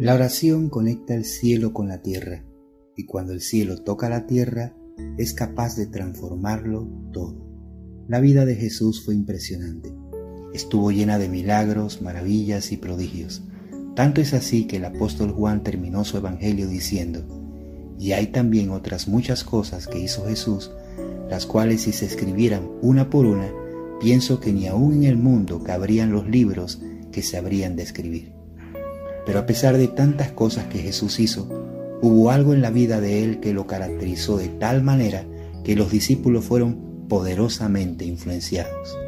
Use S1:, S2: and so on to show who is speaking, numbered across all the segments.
S1: La oración conecta el cielo con la tierra y cuando el cielo toca la tierra es capaz de transformarlo todo. La vida de Jesús fue impresionante. Estuvo llena de milagros, maravillas y prodigios. Tanto es así que el apóstol Juan terminó su evangelio diciendo, y hay también otras muchas cosas que hizo Jesús, las cuales si se escribieran una por una, pienso que ni aún en el mundo cabrían los libros que se habrían de escribir. Pero a pesar de tantas cosas que Jesús hizo, hubo algo en la vida de él que lo caracterizó de tal manera que los discípulos fueron poderosamente influenciados.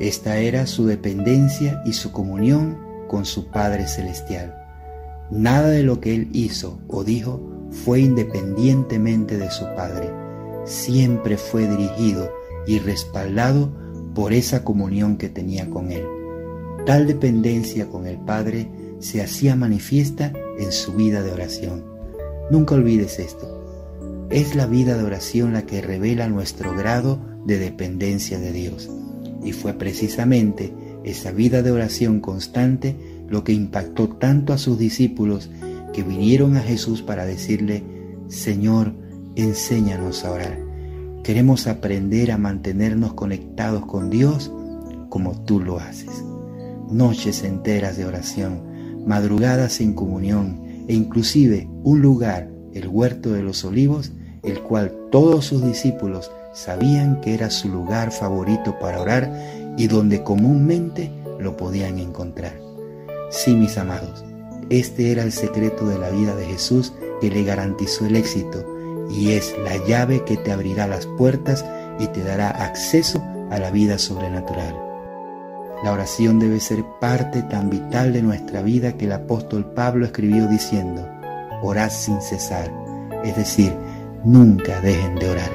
S1: Esta era su dependencia y su comunión con su Padre Celestial. Nada de lo que él hizo o dijo fue independientemente de su Padre. Siempre fue dirigido y respaldado por esa comunión que tenía con él. Tal dependencia con el Padre se hacía manifiesta en su vida de oración. Nunca olvides esto. Es la vida de oración la que revela nuestro grado de dependencia de Dios. Y fue precisamente esa vida de oración constante lo que impactó tanto a sus discípulos que vinieron a Jesús para decirle, Señor, enséñanos a orar. Queremos aprender a mantenernos conectados con Dios como tú lo haces. Noches enteras de oración, madrugadas en comunión e inclusive un lugar, el huerto de los olivos, el cual todos sus discípulos sabían que era su lugar favorito para orar y donde comúnmente lo podían encontrar. Sí, mis amados, este era el secreto de la vida de Jesús que le garantizó el éxito y es la llave que te abrirá las puertas y te dará acceso a la vida sobrenatural. La oración debe ser parte tan vital de nuestra vida que el apóstol Pablo escribió diciendo, orad sin cesar, es decir, nunca dejen de orar.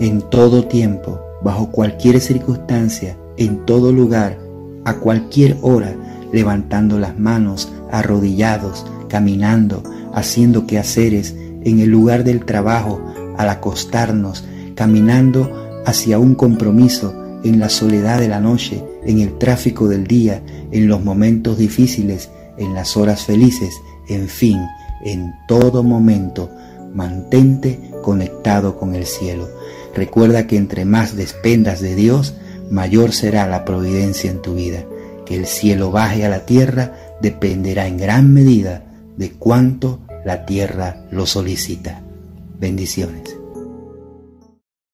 S1: En todo tiempo, bajo cualquier circunstancia, en todo lugar, a cualquier hora, levantando las manos, arrodillados, caminando, haciendo quehaceres, en el lugar del trabajo, al acostarnos, caminando hacia un compromiso, en la soledad de la noche, en el tráfico del día, en los momentos difíciles, en las horas felices, en fin, en todo momento, mantente conectado con el cielo. Recuerda que entre más despendas de Dios, mayor será la providencia en tu vida. Que el cielo baje a la tierra dependerá en gran medida de cuánto la tierra lo solicita. Bendiciones.